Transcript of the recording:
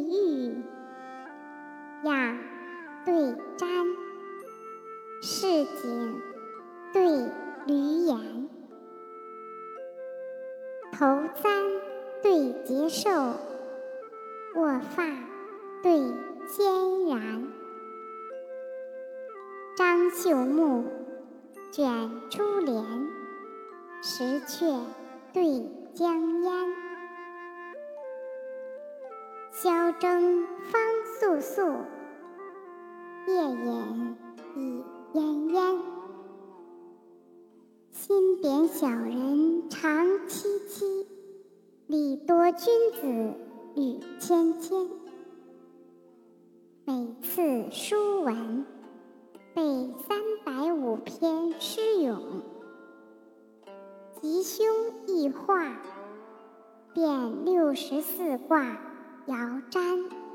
玉，雅对瞻，市井对闾阎，头簪对结绶，卧发对肩然，张绣幕，卷珠帘，石阙对江烟。宵征方肃肃，夜饮已奄奄。心贬小人长戚戚，礼多君子语谦谦。每次书文。背三百五篇诗咏，吉凶易画，变六十四卦姚瞻。